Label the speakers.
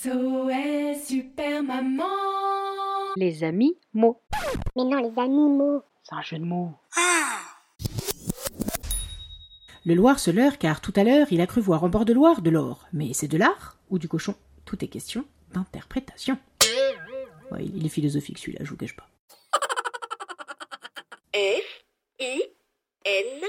Speaker 1: SOS Super Maman
Speaker 2: Les amis mots.
Speaker 3: Mais non, les animaux.
Speaker 2: C'est un jeu de mots.
Speaker 4: Le Loir se leurre car tout à l'heure il a cru voir en bord de Loire de l'or. Mais c'est de l'art ou du cochon? Tout est question d'interprétation. Ouais, il est philosophique celui-là, je vous cache pas.
Speaker 1: F I N